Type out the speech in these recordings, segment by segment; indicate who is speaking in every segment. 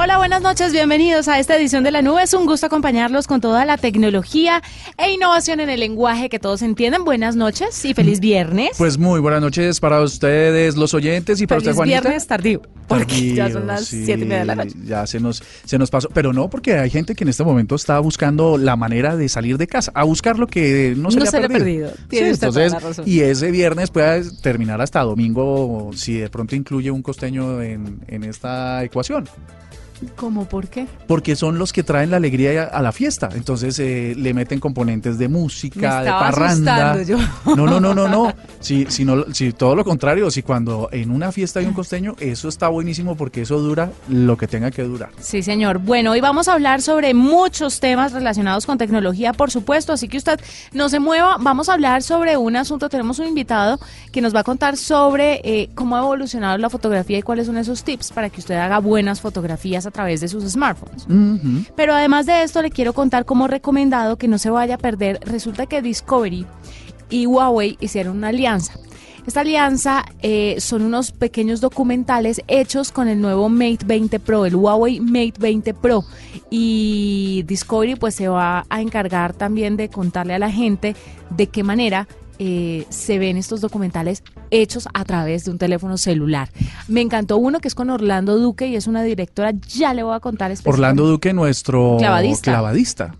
Speaker 1: Hola, buenas noches, bienvenidos a esta edición de la nube. Es un gusto acompañarlos con toda la tecnología e innovación en el lenguaje que todos entienden. Buenas noches y feliz viernes.
Speaker 2: Pues muy buenas noches para ustedes, los oyentes, y para
Speaker 1: usted,
Speaker 2: Juanita.
Speaker 1: viernes tardío, porque ya son las siete y media de la noche.
Speaker 2: Ya se nos, se nos pasó, pero no, porque hay gente que en este momento está buscando la manera de salir de casa, a buscar lo que no se
Speaker 1: no
Speaker 2: le ha
Speaker 1: se
Speaker 2: perdido. entonces, y ese viernes puede terminar hasta domingo si de pronto incluye un costeño en, en esta ecuación.
Speaker 1: ¿Cómo por qué?
Speaker 2: Porque son los que traen la alegría a la fiesta. Entonces eh, le meten componentes de música,
Speaker 1: Me
Speaker 2: de parranda.
Speaker 1: yo.
Speaker 2: No, no, no, no, no. Si, si no, si todo lo contrario, si cuando en una fiesta hay un costeño, eso está buenísimo porque eso dura lo que tenga que durar.
Speaker 1: Sí, señor. Bueno, hoy vamos a hablar sobre muchos temas relacionados con tecnología, por supuesto, así que usted no se mueva. Vamos a hablar sobre un asunto. Tenemos un invitado que nos va a contar sobre eh, cómo ha evolucionado la fotografía y cuáles son esos tips para que usted haga buenas fotografías a través de sus smartphones. Pero además de esto, le quiero contar como recomendado que no se vaya a perder. Resulta que Discovery y Huawei hicieron una alianza. Esta alianza eh, son unos pequeños documentales hechos con el nuevo Mate 20 Pro, el Huawei Mate 20 Pro. Y Discovery pues se va a encargar también de contarle a la gente de qué manera eh, se ven estos documentales hechos a través de un teléfono celular. Me encantó uno que es con Orlando Duque y es una directora, ya le voy a contar
Speaker 2: Orlando Duque, nuestro
Speaker 1: Clavadista.
Speaker 2: clavadista.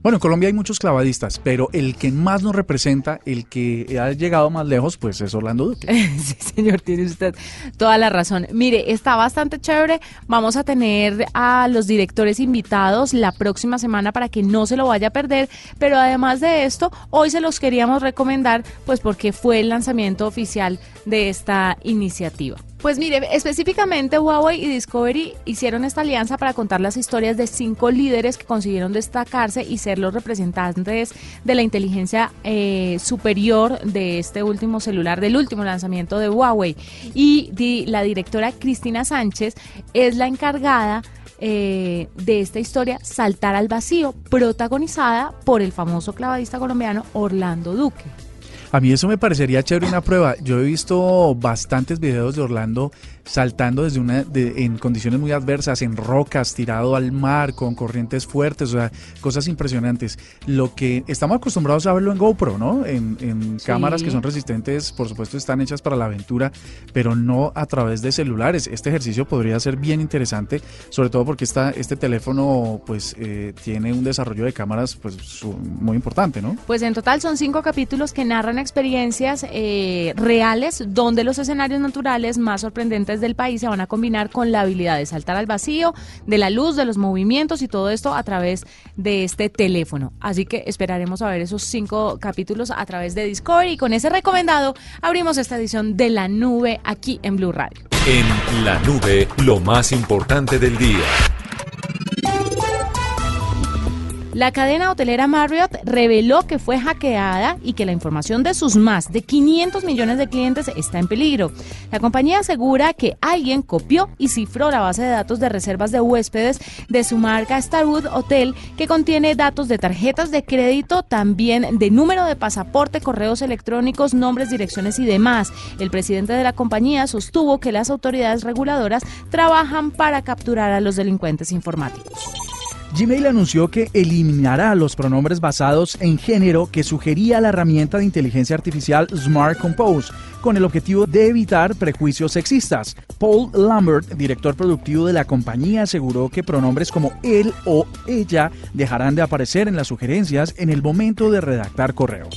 Speaker 2: Bueno, en Colombia hay muchos clavadistas, pero el que más nos representa, el que ha llegado más lejos, pues es Orlando Duque.
Speaker 1: Sí, señor, tiene usted toda la razón. Mire, está bastante chévere. Vamos a tener a los directores invitados la próxima semana para que no se lo vaya a perder. Pero además de esto, hoy se los queríamos recomendar, pues porque fue el lanzamiento oficial de esta iniciativa. Pues mire, específicamente Huawei y Discovery hicieron esta alianza para contar las historias de cinco líderes que consiguieron destacarse y ser los representantes de la inteligencia eh, superior de este último celular, del último lanzamiento de Huawei. Y di- la directora Cristina Sánchez es la encargada eh, de esta historia Saltar al Vacío, protagonizada por el famoso clavadista colombiano Orlando Duque.
Speaker 2: A mí eso me parecería chévere una prueba. Yo he visto bastantes videos de Orlando saltando desde una de- en condiciones muy adversas, en rocas, tirado al mar, con corrientes fuertes, o sea, cosas impresionantes. Lo que estamos acostumbrados a verlo en GoPro, ¿no? En, en
Speaker 1: Sí.
Speaker 2: cámaras que son resistentes, por supuesto, están hechas para la aventura, pero no a través de celulares. Este ejercicio podría ser bien interesante, sobre todo porque esta, este teléfono, pues, eh, tiene un desarrollo de cámaras, pues, su- muy importante, ¿no?
Speaker 1: Pues en total son cinco capítulos que narran experiencias eh, reales donde los escenarios naturales más sorprendentes del país se van a combinar con la habilidad de saltar al vacío, de la luz, de los movimientos y todo esto a través de este teléfono. Así que esperaremos a ver esos cinco capítulos a través de Discovery y con ese recomendado abrimos esta edición de la nube aquí en Blue Radio.
Speaker 3: En la nube, lo más importante del día.
Speaker 1: La cadena hotelera Marriott reveló que fue hackeada y que la información de sus más de 500 millones de clientes está en peligro. La compañía asegura que alguien copió y cifró la base de datos de reservas de huéspedes de su marca Starwood Hotel, que contiene datos de tarjetas de crédito, también de número de pasaporte, correos electrónicos, nombres, direcciones y demás. El presidente de la compañía sostuvo que las autoridades reguladoras trabajan para capturar a los delincuentes informáticos.
Speaker 2: Gmail anunció que eliminará los pronombres basados en género que sugería la herramienta de inteligencia artificial Smart Compose, con el objetivo de evitar prejuicios sexistas. Paul Lambert, director productivo de la compañía, aseguró que pronombres como él o ella dejarán de aparecer en las sugerencias en el momento de redactar correos.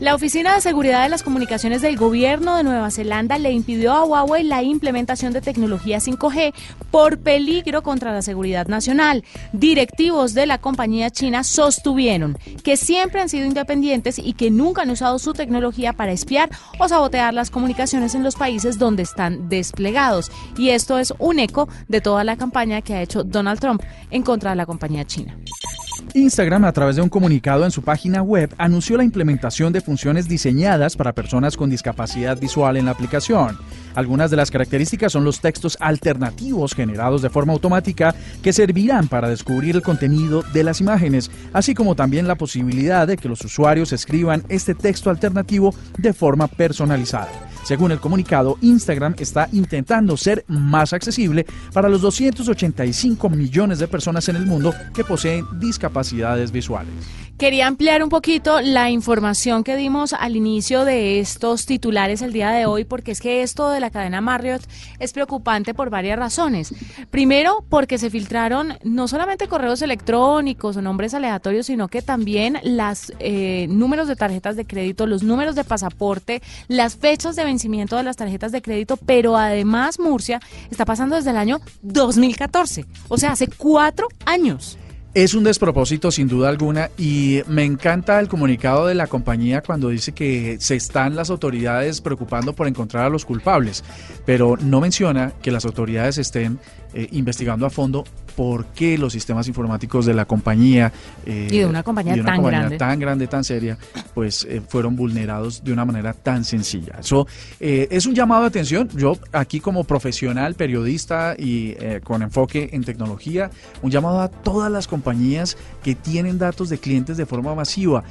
Speaker 1: La Oficina de Seguridad de las Comunicaciones del Gobierno de Nueva Zelanda le impidió a Huawei la implementación de tecnología 5G por peligro contra la seguridad nacional. Directivos de la compañía china sostuvieron que siempre han sido independientes y que nunca han usado su tecnología para espiar o sabotear las comunicaciones en los países donde están desplegados. Y esto es un eco de toda la campaña que ha hecho Donald Trump en contra de la compañía china.
Speaker 2: Instagram, a través de un comunicado en su página web, anunció la implementación de funciones diseñadas para personas con discapacidad visual en la aplicación. Algunas de las características son los textos alternativos generados de forma automática que servirán para descubrir el contenido de las imágenes, así como también la posibilidad de que los usuarios escriban este texto alternativo de forma personalizada. Según el comunicado, Instagram está intentando ser más accesible para los 285 millones de personas en el mundo que poseen discapacidades visuales.
Speaker 1: Quería ampliar un poquito la información que dimos al inicio de estos titulares el día de hoy, porque es que esto de la cadena Marriott es preocupante por varias razones. Primero, porque se filtraron no solamente correos electrónicos o nombres aleatorios, sino que también los eh, números de tarjetas de crédito, los números de pasaporte, las fechas de vencimiento de las tarjetas de crédito, pero además Murcia está pasando desde el año 2014, o sea, hace cuatro años.
Speaker 2: Es un despropósito sin duda alguna y me encanta el comunicado de la compañía cuando dice que se están las autoridades preocupando por encontrar a los culpables, pero no menciona que las autoridades estén eh, investigando a fondo por qué los sistemas informáticos de la compañía
Speaker 1: eh, y de una compañía, tan, grande.
Speaker 2: tan grande, tan seria, pues eh, fueron vulnerados de una manera tan sencilla. Eso es un llamado de atención. Yo aquí como profesional, periodista y con enfoque en tecnología, un llamado a todas las compañías que tienen datos de clientes de forma masiva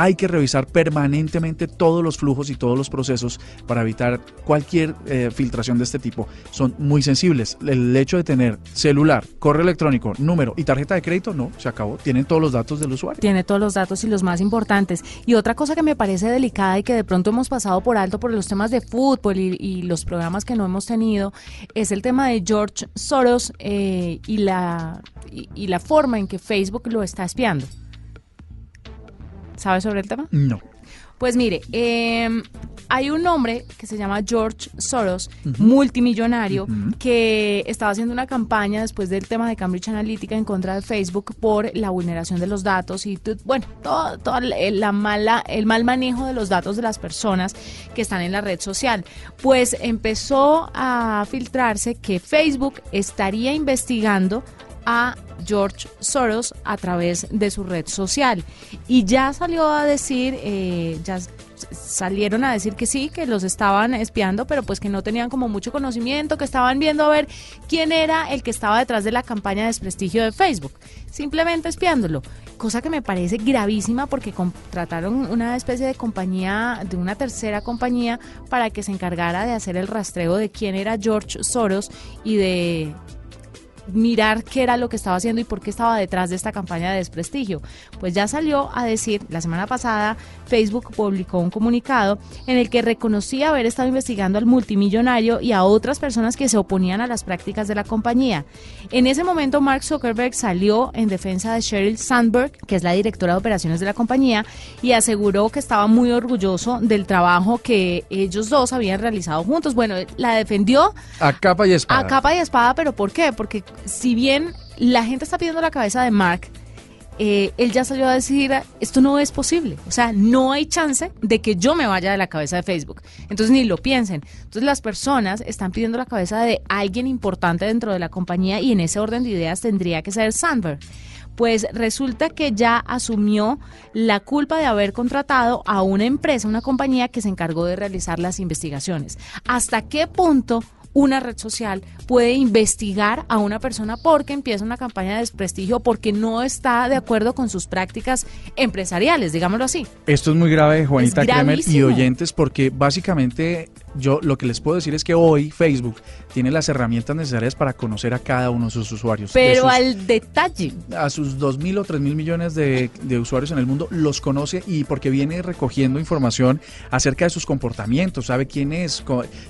Speaker 2: hay que revisar permanentemente todos los flujos y todos los procesos para evitar cualquier eh, filtración de este tipo. Son muy sensibles. El hecho de tener celular, correo electrónico, número y tarjeta de crédito, no, se acabó. Tienen todos los datos del usuario.
Speaker 1: Tiene todos los datos y los más importantes. Y otra cosa que me parece delicada y que de pronto hemos pasado por alto por los temas de fútbol y, los programas que no hemos tenido es el tema de George Soros eh, y, la, y la forma en que Facebook lo está espiando. ¿Sabes sobre el tema?
Speaker 2: No.
Speaker 1: Pues mire, em, hay un hombre que se llama George Soros, multimillonario, que estaba haciendo una campaña después del tema de Cambridge Analytica en contra de Facebook por la vulneración de los datos y, bueno, todo, todo la mala, el mal manejo de los datos de las personas que están en la red social. Pues empezó a filtrarse que Facebook estaría investigando a George Soros a través de su red social. Y ya salió a decir, eh, ya salieron a decir que sí, que los estaban espiando, pero pues que no tenían como mucho conocimiento, que estaban viendo a ver quién era el que estaba detrás de la campaña de desprestigio de Facebook, simplemente espiándolo, cosa que me parece gravísima porque contrataron una especie de compañía, de una tercera compañía, para que se encargara de hacer el rastreo de quién era George Soros y de mirar qué era lo que estaba haciendo y por qué estaba detrás de esta campaña de desprestigio. Pues ya salió a decir, la semana pasada Facebook publicó un comunicado en el que reconocía haber estado investigando al multimillonario y a otras personas que se oponían a las prácticas de la compañía. En ese momento Mark Zuckerberg salió en defensa de Sheryl Sandberg, que es la directora de operaciones de la compañía, y aseguró que estaba muy orgulloso del trabajo que ellos dos habían realizado juntos. Bueno, la defendió
Speaker 2: a capa y espada.
Speaker 1: A capa y espada, pero ¿por qué? Porque si bien la gente está pidiendo la cabeza de Mark, eh, él ya salió a decir, esto no es posible, o sea, no hay chance de que yo me vaya de la cabeza de Facebook. Entonces ni lo piensen. Entonces las personas están pidiendo la cabeza de alguien importante dentro de la compañía y en ese orden de ideas tendría que ser Sandberg. Pues resulta que ya asumió la culpa de haber contratado a una empresa, una compañía que se encargó de realizar las investigaciones. ¿Hasta qué punto una red social puede investigar a una persona porque empieza una campaña de desprestigio porque no está de acuerdo con sus prácticas empresariales, digámoslo así.
Speaker 2: Esto es muy grave, Juanita Kremer y oyentes, porque básicamente yo lo que les puedo decir es que hoy Facebook tiene las herramientas necesarias para conocer a cada uno de sus usuarios.
Speaker 1: Pero al detalle.
Speaker 2: A sus 2.000 o 3.000 millones de, de, usuarios en el mundo los conoce y porque viene recogiendo información acerca de sus comportamientos, sabe quién es,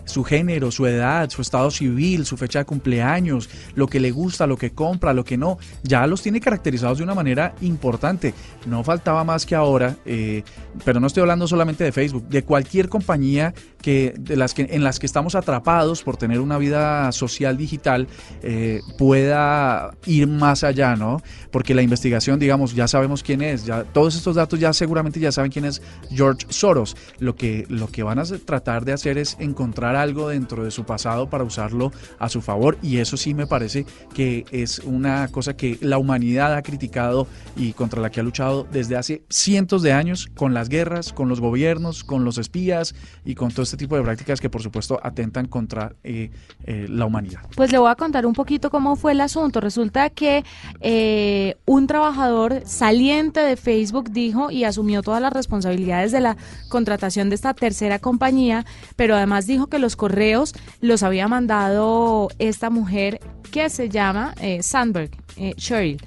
Speaker 2: su género, su edad, su estado civil, su fecha de cumpleaños, lo que le gusta, lo que compra, lo que no. Ya los tiene caracterizados de una manera importante. No faltaba más que ahora, eh, pero no estoy hablando solamente de Facebook, de cualquier compañía que de las que, en las que estamos atrapados por tener una vida social digital eh, pueda ir más allá, ¿no? Porque la investigación, digamos, ya sabemos quién es, ya todos estos datos ya seguramente ya saben quién es George Soros. Lo que, lo que van a tratar de hacer es encontrar algo dentro de su pasado para usarlo a su favor y eso sí me parece que es una cosa que la humanidad ha criticado y contra la que ha luchado desde hace cientos de años con las guerras, con los gobiernos, con los espías y con todo este tipo de prácticas que por supuesto atentan contra eh, eh, la humanidad.
Speaker 1: Pues le voy a contar un poquito cómo fue el asunto. Resulta que eh, un trabajador saliente de Facebook dijo y asumió todas las responsabilidades de la contratación de esta tercera compañía, pero además dijo que los correos los había mandado esta mujer que se llama Sandberg, Cheryl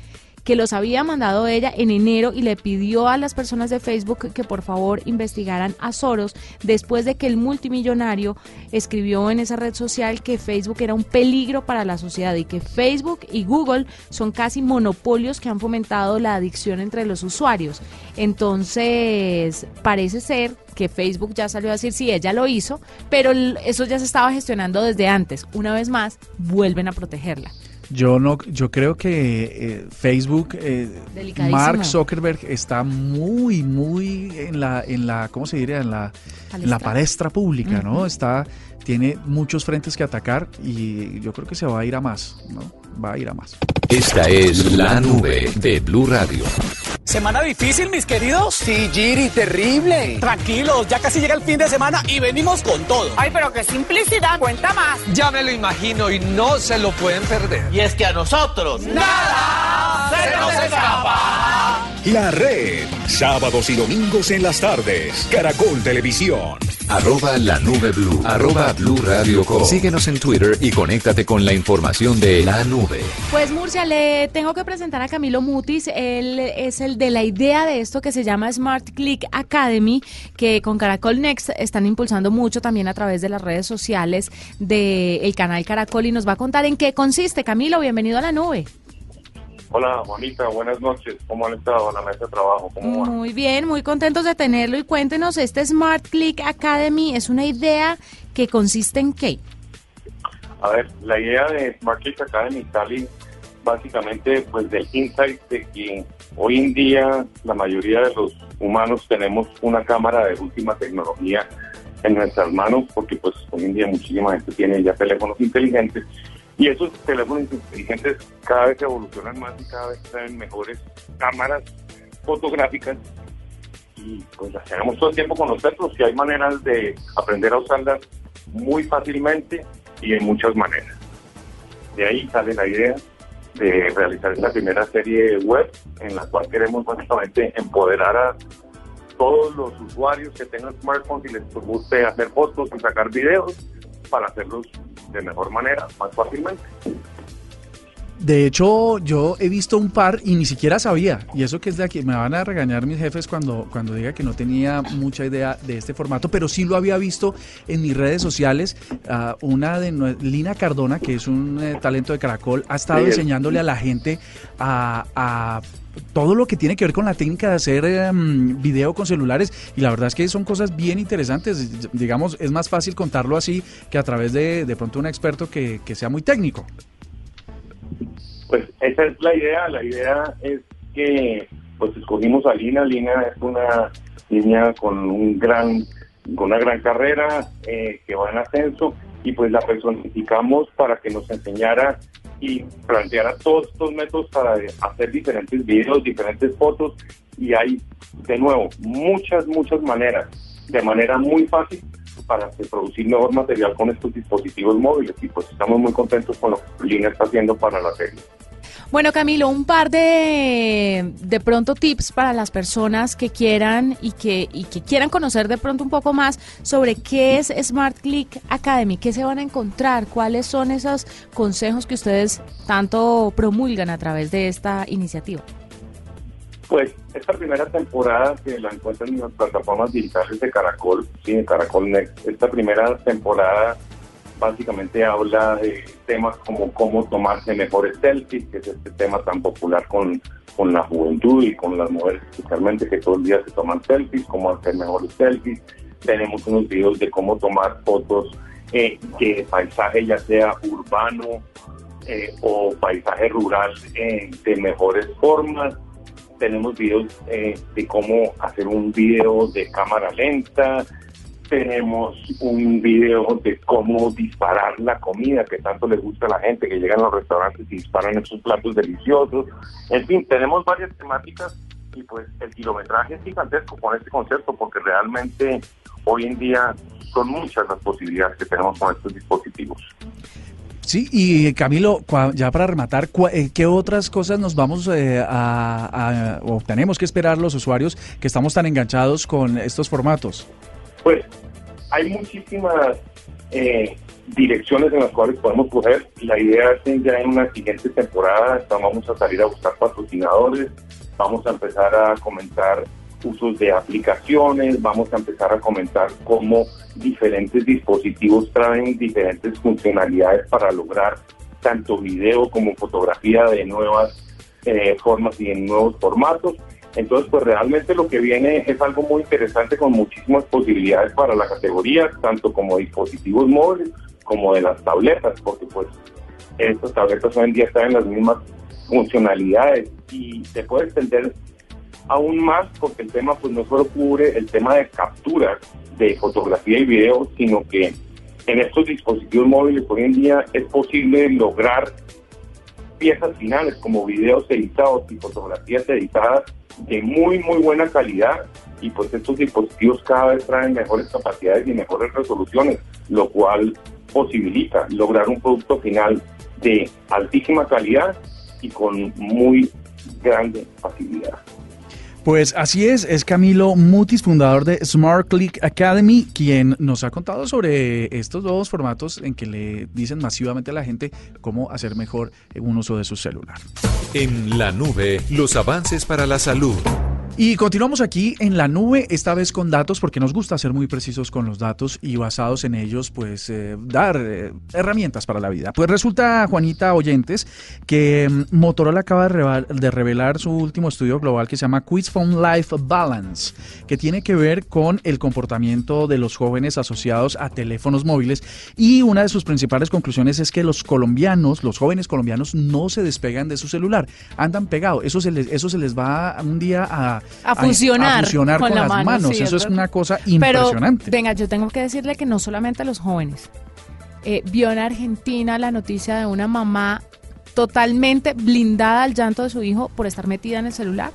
Speaker 1: que los había mandado ella en enero y le pidió a las personas de Facebook que por favor investigaran a Soros después de que el multimillonario escribió en esa red social que Facebook era un peligro para la sociedad y que Facebook y Google son casi monopolios que han fomentado la adicción entre los usuarios. Entonces, parece ser que Facebook ya salió a decir sí, ella lo hizo, pero eso ya se estaba gestionando desde antes. Una vez más, vuelven a protegerla.
Speaker 2: Yo no, yo creo que eh, Facebook, eh, Mark Zuckerberg está muy, muy en la, en la, ¿cómo se diría? En la, en la palestra pública, ¿no? Está, tiene muchos frentes que atacar y yo creo que se va a ir a más, ¿no? Va a ir a más.
Speaker 3: Esta es la nube de Blue Radio.
Speaker 4: Semana difícil, mis queridos.
Speaker 5: Sí, Giri, terrible.
Speaker 4: Tranquilos, ya casi llega el fin de semana y venimos con todo.
Speaker 6: Ay, pero qué simplicidad, cuenta más.
Speaker 5: Ya me lo imagino y no se lo pueden perder.
Speaker 7: Y es que a nosotros nada se nos escapa.
Speaker 3: La red, sábados y domingos en las tardes. Caracol Televisión. Arroba la nube blue. Arroba blue radio Síguenos en Twitter y conéctate con la información de la nube.
Speaker 1: Pues Murcia, le tengo que presentar a Camilo Mutis. Él es el de la idea de esto que se llama Smart Click Academy, que con Caracol Next están impulsando mucho también a través de las redes sociales del canal Caracol y nos va a contar en qué consiste. Camilo, bienvenido a la nube.
Speaker 8: Hola, Juanita, buenas noches. ¿Cómo han estado en la mesa de trabajo? ¿Cómo
Speaker 1: Muy bien, muy contentos de tenerlo y cuéntenos, este Smart Click Academy es una idea que consiste en qué?
Speaker 8: A ver, la idea de Smart Click Academy sale básicamente pues del insight de que hoy en día la mayoría de los humanos tenemos una cámara de última tecnología en nuestras manos porque pues hoy en día muchísima gente tiene ya teléfonos inteligentes y esos teléfonos inteligentes cada vez evolucionan más y cada vez traen mejores cámaras fotográficas y pues las tenemos todo el tiempo con nosotros y hay maneras de aprender a usarlas muy fácilmente y en muchas maneras. De ahí sale la idea de realizar esta primera serie web en la cual queremos básicamente empoderar a todos los usuarios que tengan smartphones y les guste hacer fotos y sacar videos para hacerlos de mejor manera, más fácilmente.
Speaker 2: De hecho, yo he visto un par y ni siquiera sabía. Y eso que es de aquí, me van a regañar mis jefes cuando, cuando diga que no tenía mucha idea de este formato, pero sí lo había visto en mis redes sociales. Uh, una de Lina Cardona, que es un eh, talento de Caracol, ha estado enseñándole a la gente a, a todo lo que tiene que ver con la técnica de hacer em, video con celulares y la verdad es que son cosas bien interesantes. Digamos, es más fácil contarlo así que a través de de pronto un experto que, sea muy técnico.
Speaker 8: Pues esa es la idea. La idea es que pues escogimos a Lina. Lina es una niña con un gran con una gran carrera eh, que va en ascenso y pues la personificamos para que nos enseñara y planteara todos estos métodos para hacer diferentes videos, diferentes fotos y hay de nuevo muchas, muchas maneras, de manera muy fácil para producir mejor material con estos dispositivos móviles y pues estamos muy contentos con lo que Lina está haciendo para la serie.
Speaker 1: Bueno, Camilo, un par de, de pronto tips para las personas que quieran y que, y que quieran conocer de pronto un poco más sobre qué es Smart Click Academy, qué se van a encontrar, cuáles son esos consejos que ustedes tanto promulgan a través de esta iniciativa.
Speaker 8: Pues esta primera temporada que la encuentran en las plataformas digitales de Caracol, sí, de Caracol Next, esta primera temporada básicamente habla de temas como cómo tomarse mejores selfies, que es este tema tan popular con, con la juventud y con las mujeres especialmente que todo el día se toman selfies, cómo hacer mejores selfies. Tenemos unos videos de cómo tomar fotos eh, de paisaje ya sea urbano eh, o paisaje rural eh, de mejores formas. Tenemos videos de cómo hacer un video de cámara lenta, tenemos un video de cómo disparar la comida que tanto le gusta a la gente, que llegan a los restaurantes y disparan esos platos deliciosos. En fin, tenemos varias temáticas y pues el kilometraje es gigantesco con este concepto porque realmente hoy en día son muchas las posibilidades que tenemos con estos dispositivos.
Speaker 2: Sí, y Camilo, ya para rematar, eh, ¿qué otras cosas nos vamos eh, a, o tenemos que esperar los usuarios que estamos tan enganchados con estos formatos?
Speaker 8: Pues hay muchísimas eh, direcciones en las cuales podemos coger. La idea es que ya en una siguiente temporada vamos a salir a buscar patrocinadores, vamos a empezar a comentar usos de aplicaciones, vamos a empezar a comentar cómo diferentes dispositivos traen diferentes funcionalidades para lograr tanto video como fotografía de nuevas eh, formas y en nuevos formatos. Entonces, pues realmente lo que viene es algo muy interesante con muchísimas posibilidades para la categoría, tanto como dispositivos móviles como de las tabletas, porque pues estas tabletas hoy en día están en las mismas funcionalidades y se puede extender aún más porque el tema pues no solo cubre el tema de capturas de fotografía y video, sino que en estos dispositivos móviles hoy en día es posible lograr piezas finales como videos editados y fotografías editadas de muy muy buena calidad y pues estos dispositivos cada vez traen mejores capacidades y mejores resoluciones, lo cual posibilita lograr un producto final de altísima calidad y con muy grande facilidad.
Speaker 2: Pues así es, es Camilo Mutis, fundador de Smart Click Academy, quien nos ha contado sobre estos dos formatos en que le dicen masivamente a la gente cómo hacer mejor un uso de su celular.
Speaker 3: En la nube, los avances para la salud.
Speaker 2: Y continuamos aquí en la nube, esta vez con datos, porque nos gusta ser muy precisos con los datos y basados en ellos, pues eh, dar eh, herramientas para la vida. Pues resulta, Juanita Oyentes, que mm, Motorola acaba de revelar su último estudio global que se llama Quiz Phone Life Balance, que tiene que ver con el comportamiento de los jóvenes asociados a teléfonos móviles. Y una de sus principales conclusiones es que los colombianos, los jóvenes colombianos, no se despegan de su celular, andan pegados. Eso eso se les va un día a
Speaker 1: a, funcionar,
Speaker 2: con, las manos. Eso es, una cosa impresionante.
Speaker 1: Pero, venga, yo tengo que decirle que no solamente a los jóvenes. Eh, vio en Argentina la noticia de una mamá totalmente blindada al llanto de su hijo por estar metida en el celular.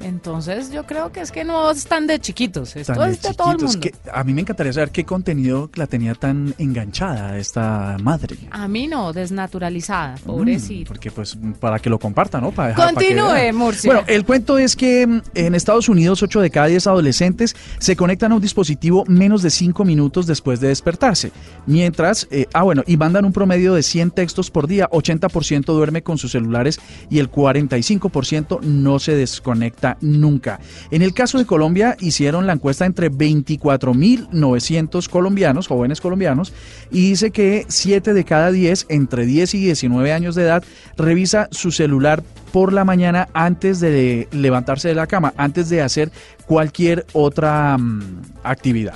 Speaker 1: Entonces yo creo que es que no están de chiquitos, esto es de todo el mundo.
Speaker 2: Que a mí me encantaría saber qué contenido la tenía tan enganchada esta madre.
Speaker 1: A mí no, desnaturalizada, mm, pobrecito.
Speaker 2: porque pues para que lo comparta, ¿no? Para
Speaker 1: Continúe, Murcia.
Speaker 2: Bueno, el cuento es que mm, en Estados Unidos 8 de cada 10 adolescentes se conectan a un dispositivo menos de 5 minutos después de despertarse. Mientras, eh, ah bueno, y mandan un promedio de 100 textos por día, 80% duerme con sus celulares y el 45% no se desconecta nunca. En el caso de Colombia, hicieron la encuesta entre 24.900 colombianos, jóvenes colombianos, y dice que 7 de cada 10, entre 10 y 19 años de edad, revisa su celular por la mañana antes de levantarse de la cama, antes de hacer cualquier otra mm, actividad.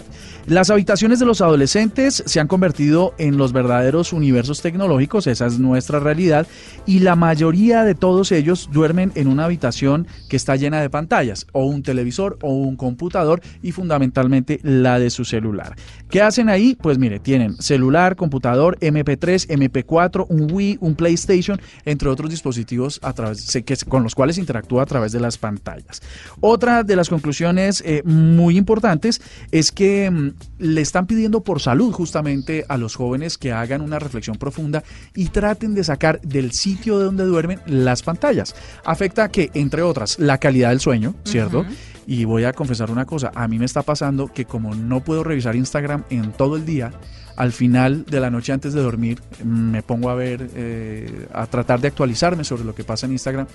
Speaker 2: Las habitaciones de los adolescentes se han convertido en los verdaderos universos tecnológicos, esa es nuestra realidad, y la mayoría de todos ellos duermen en una habitación que está llena de pantallas, o un televisor o un computador, y fundamentalmente la de su celular. ¿Qué hacen ahí? Pues mire, tienen celular, computador, MP3, MP4, un Wii, un PlayStation, entre otros dispositivos a través, con los cuales interactúa a través de las pantallas. Otra de las conclusiones eh, muy importantes es que mm, le están pidiendo por salud justamente a los jóvenes que hagan una reflexión profunda y traten de sacar del sitio de donde duermen las pantallas. Afecta que, entre otras, la calidad del sueño, ¿cierto? Y voy a confesar una cosa, a mí me está pasando que como no puedo revisar Instagram en todo el día, al final de la noche antes de dormir me pongo a ver, eh, a tratar de actualizarme sobre lo que pasa en Instagram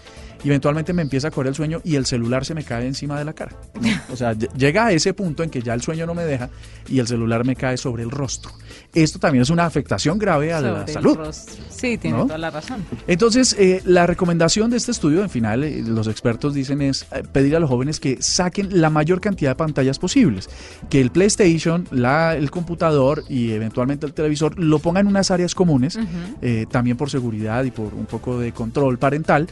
Speaker 2: y eventualmente me empieza a correr el sueño y el celular se me cae encima de la cara. O sea, llega a ese punto en que ya el sueño no me deja y el celular me cae sobre el rostro. Esto también es una afectación grave a la
Speaker 1: Sobre
Speaker 2: salud.
Speaker 1: Sí, tiene
Speaker 2: ¿no?
Speaker 1: toda la razón.
Speaker 2: Entonces, eh, la recomendación de este estudio, en final, eh, los expertos dicen es eh, pedir a los jóvenes que saquen la mayor cantidad de pantallas posibles, que el PlayStation, la, el computador y eventualmente el televisor lo pongan en unas áreas comunes, eh, también por seguridad y por un poco de control parental,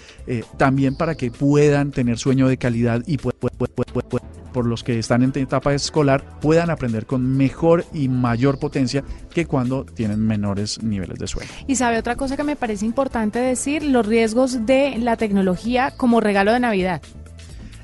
Speaker 2: también para que puedan tener sueño de calidad y pu- pu- pu- pu- pu- pu- por los que están en etapa escolar puedan aprender con mejor y mayor potencia que cuando tienen menores niveles de sueño.
Speaker 1: Y sabe otra cosa que me parece importante decir, los riesgos de la tecnología como regalo de Navidad.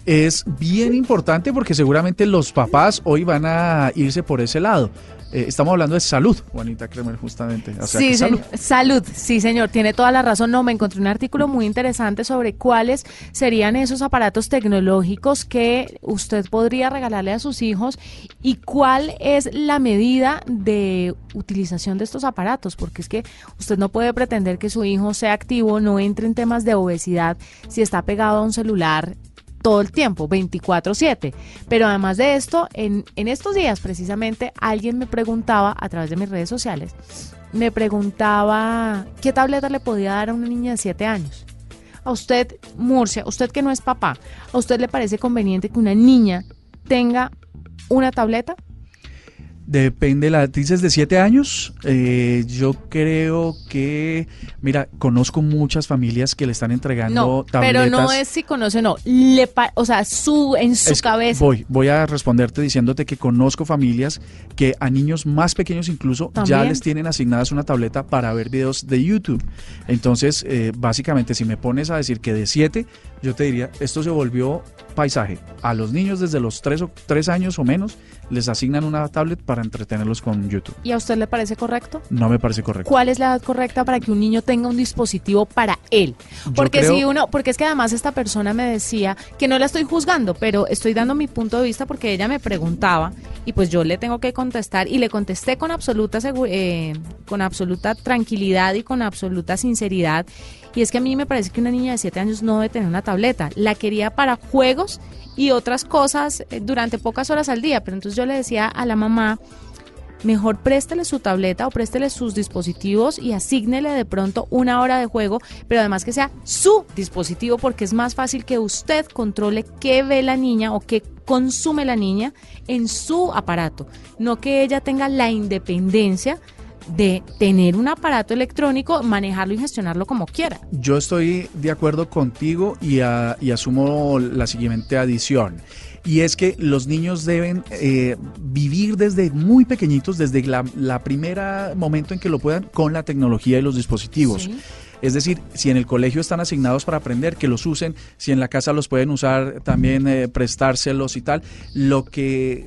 Speaker 2: Es bien importante porque seguramente los papás hoy van a irse por ese lado. Eh, estamos hablando de salud, Juanita Kremer, justamente. O sea,
Speaker 1: sí,
Speaker 2: salud.
Speaker 1: señor. Salud, sí, señor, tiene toda la razón. No, me encontré un artículo muy interesante sobre cuáles serían esos aparatos tecnológicos que usted podría regalarle a sus hijos y cuál es la medida de utilización de estos aparatos, porque es que usted no puede pretender que su hijo sea activo, no entre en temas de obesidad si está pegado a un celular todo el tiempo, 24/7. Pero además de esto, en, en estos días precisamente alguien me preguntaba a través de mis redes sociales, me preguntaba qué tableta le podía dar a una niña de 7 años. A usted, Murcia, usted que no es papá, ¿a usted le parece conveniente que una niña tenga una tableta?
Speaker 2: Depende, la dices de 7 años. eh, yo creo que, mira, conozco muchas familias que le están entregando
Speaker 1: No,
Speaker 2: tabletas.
Speaker 1: pero no es si conoce o no. Le pa- o sea, su, en su
Speaker 2: Es
Speaker 1: cabeza.
Speaker 2: Voy, voy a responderte diciéndote que conozco familias que a niños más pequeños incluso ya les tienen asignadas una tableta para ver videos de YouTube. Entonces, eh, básicamente, si me pones a decir que de 7, yo te diría, esto se volvió paisaje. A los niños desde los 3 o tres años o menos les asignan una tablet para entretenerlos con YouTube.
Speaker 1: ¿Y a usted le parece correcto?
Speaker 2: No me parece correcto.
Speaker 1: ¿Cuál es la edad correcta para que un niño tenga un dispositivo para él? Porque
Speaker 2: creo-
Speaker 1: si uno, porque es que además esta persona me decía que no la estoy juzgando, pero estoy dando mi punto de vista porque ella me preguntaba y pues yo le tengo que contestar y le contesté con absoluta eh, con absoluta tranquilidad y con absoluta sinceridad. Y es que a mí me parece que una niña de 7 años no debe tener una tableta. La quería para juegos y otras cosas eh, durante pocas horas al día. Pero entonces yo le decía a la mamá, mejor préstele su tableta o préstele sus dispositivos y asígnele de pronto una hora de juego, pero además que sea su dispositivo porque es más fácil que usted controle qué ve la niña o qué consume la niña en su aparato, no que ella tenga la independencia de tener un aparato electrónico, manejarlo y gestionarlo como quiera.
Speaker 2: Yo estoy de acuerdo contigo y, a- y asumo la siguiente adición. Y es que los niños deben eh, vivir desde muy pequeñitos, desde la, la primera momento en que lo puedan, con la tecnología y los dispositivos.
Speaker 1: Sí.
Speaker 2: Es decir, si en el colegio están asignados para aprender, que los usen, si en la casa los pueden usar, también eh, prestárselos y tal. Lo que,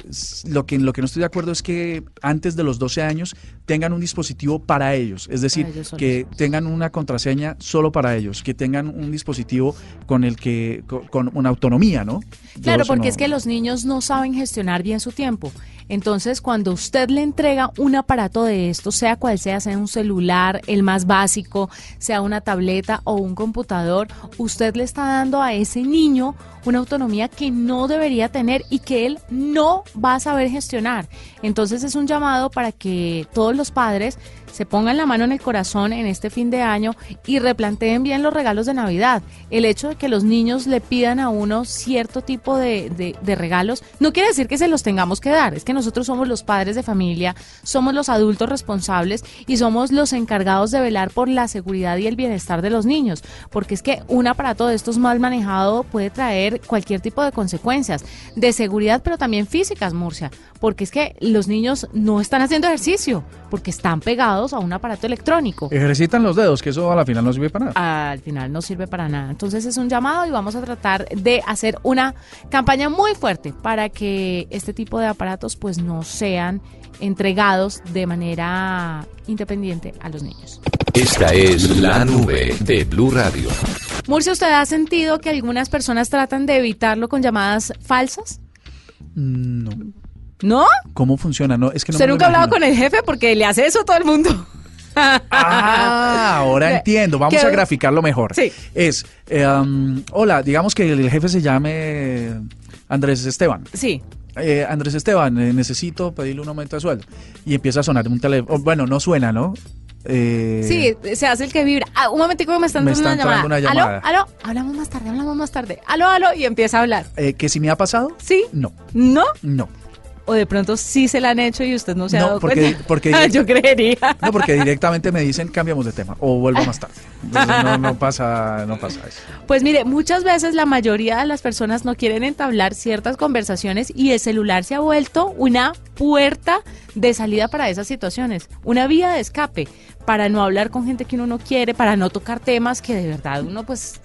Speaker 2: lo, que, lo que no estoy de acuerdo es que antes de los 12 años tengan un dispositivo para ellos, es decir,
Speaker 1: ellos
Speaker 2: que tengan una contraseña solo para ellos, que tengan un dispositivo con el que, con, con una autonomía, ¿no?
Speaker 1: Claro, porque
Speaker 2: no-
Speaker 1: es que los niños no saben gestionar bien su tiempo. Entonces, cuando usted le entrega un aparato de esto, sea cual sea, sea un celular, el más básico, sea una tableta o un computador, usted le está dando a ese niño una autonomía que no debería tener y que él no va a saber gestionar. Entonces, es un llamado para que todos los padres se pongan la mano en el corazón en este fin de año y replanteen bien los regalos de Navidad. El hecho de que los niños le pidan a uno cierto tipo de, regalos no quiere decir que se los tengamos que dar, es que nosotros somos los padres de familia, somos los adultos responsables y somos los encargados de velar por la seguridad y el bienestar de los niños, porque es que un aparato de estos mal manejado puede traer cualquier tipo de consecuencias, de seguridad pero también físicas, Murcia, porque es que los niños no están haciendo ejercicio, porque están pegados a un aparato electrónico.
Speaker 2: Ejercitan los dedos, que eso a la final no sirve para nada.
Speaker 1: Al final no sirve para nada. Entonces es un llamado y vamos a tratar de hacer una campaña muy fuerte para que este tipo de aparatos pues no sean entregados de manera independiente a los niños.
Speaker 3: Esta es la nube de Blue Radio.
Speaker 1: Murcia, ¿usted ha sentido que algunas personas tratan de evitarlo con llamadas falsas?
Speaker 2: No.
Speaker 1: ¿No?
Speaker 2: ¿Cómo funciona? No, es que no
Speaker 1: ¿Usted nunca ha hablado con el jefe porque le hace eso a todo el mundo?
Speaker 2: Ah, ahora entiendo. Vamos
Speaker 1: ¿Qué?
Speaker 2: a graficarlo mejor.
Speaker 1: Sí.
Speaker 2: Es, eh, um, hola, digamos que el jefe se llame Andrés Esteban.
Speaker 1: Sí.
Speaker 2: eh, Andrés Esteban, eh, necesito pedirle un aumento de sueldo. Y empieza a sonar un teléfono. Bueno, no suena, ¿no?
Speaker 1: Eh, sí, se hace el que vibra. Ah, un momentico me están dando una, llamada. una, llamada. ¿Aló? ¿Aló? Hablamos más tarde, hablamos más tarde. ¿Aló, aló? Y empieza a hablar.
Speaker 2: Eh, ¿Que si me ha pasado?
Speaker 1: Sí.
Speaker 2: No.
Speaker 1: ¿No?
Speaker 2: No
Speaker 1: o de pronto sí se la han hecho y usted no se ha dado
Speaker 2: porque,
Speaker 1: cuenta.
Speaker 2: Porque
Speaker 1: yo creería.
Speaker 2: No, porque directamente me dicen cambiamos de tema o vuelvo más tarde. Entonces no, pasa, no pasa eso.
Speaker 1: Pues mire, muchas veces la mayoría de las personas no quieren entablar ciertas conversaciones y el celular se ha vuelto una puerta de salida para esas situaciones, una vía de escape para no hablar con gente que uno no quiere, para no tocar temas que de verdad uno pues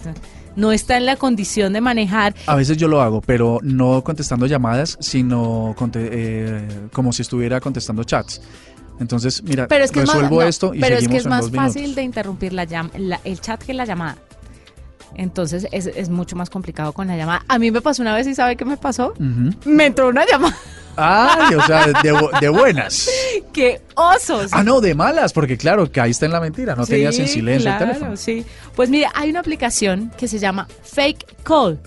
Speaker 1: no está en la condición de manejar.
Speaker 2: A veces yo lo hago, pero no contestando llamadas, sino eh, como si estuviera contestando chats. Entonces, mira,
Speaker 1: pero es que
Speaker 2: resuelvo
Speaker 1: es
Speaker 2: más, esto y
Speaker 1: Pero
Speaker 2: es
Speaker 1: que es
Speaker 2: más
Speaker 1: fácil de interrumpir la, el chat que la llamada. Entonces es, es, mucho más complicado con la llamada. A mí me pasó una vez y ¿sabe qué me pasó? Me entró una llamada.
Speaker 2: Ay, o sea, de, buenas.
Speaker 1: ¡Qué osos!
Speaker 2: Ah, no, de malas, porque claro, que ahí está en la mentira, no tenías en silencio
Speaker 1: el
Speaker 2: teléfono.
Speaker 1: Sí, pues mire, hay una aplicación que se llama Fake Call.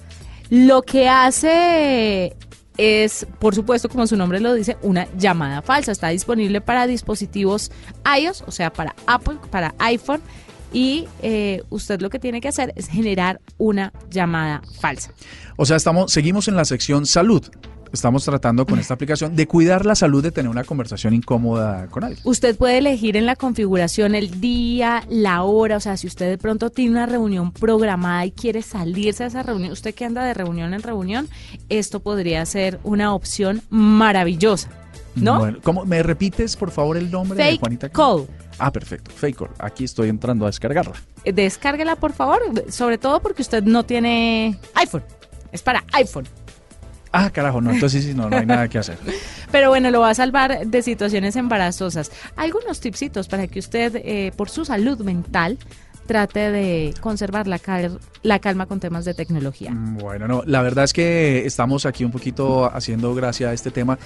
Speaker 1: Lo que hace es, por supuesto, como su nombre lo dice, una llamada falsa. Está disponible para dispositivos iOS, o sea, para Apple, para iPhone. Y eh, usted lo que tiene que hacer es generar una llamada falsa.
Speaker 2: O sea, estamos, seguimos en la sección salud estamos tratando con esta aplicación de cuidar la salud de tener una conversación incómoda con alguien.
Speaker 1: Usted puede elegir en la configuración el día, la hora, o sea, si usted de pronto tiene una reunión programada y quiere salirse de esa reunión, usted que anda de reunión en reunión, esto podría ser una opción maravillosa. ¿No? Bueno,
Speaker 2: ¿cómo, ¿me repites por favor el nombre
Speaker 1: de
Speaker 2: Juanita?
Speaker 1: Call.
Speaker 2: Ah, perfecto. Fake Call. Aquí estoy entrando a descargarla.
Speaker 1: Eh, descárguela, por favor, sobre todo porque usted no tiene iPhone. Es para iPhone.
Speaker 2: Ah, carajo, no, entonces sí, no, no hay nada que hacer.
Speaker 1: Pero bueno, lo va a salvar de situaciones embarazosas. Algunos tipsitos para que usted, eh, por su salud mental, trate de conservar la, la calma con temas de tecnología.
Speaker 2: Mm, bueno, no, la verdad es que estamos aquí un poquito haciendo gracia a este tema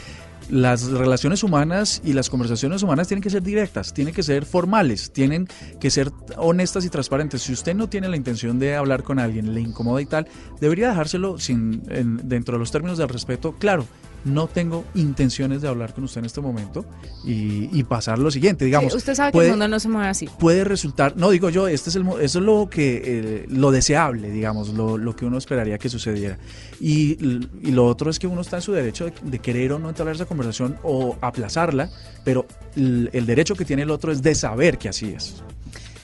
Speaker 2: las relaciones humanas y las conversaciones humanas tienen que ser directas, tienen que ser formales, tienen que ser honestas y transparentes. Si usted no tiene la intención de hablar con alguien, le incomoda y tal, debería dejárselo sin, dentro de los términos del respeto claro no tengo intenciones de hablar con usted en este momento y, pasar lo siguiente, digamos.
Speaker 1: usted sabe que el mundo no se mueve así.
Speaker 2: Puede resultar, no digo yo, este es el, eso es lo que eh, lo deseable, digamos, lo, que uno esperaría que sucediera. Y, lo otro es que uno está en su derecho de, querer o no entablar esa conversación o aplazarla, pero el, el derecho que tiene el otro es de saber que así es.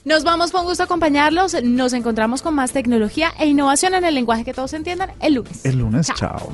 Speaker 1: Nos vamos con gusto a acompañarlos. Nos encontramos con más tecnología e innovación en el lenguaje que todos entiendan el lunes.
Speaker 2: El lunes, chao.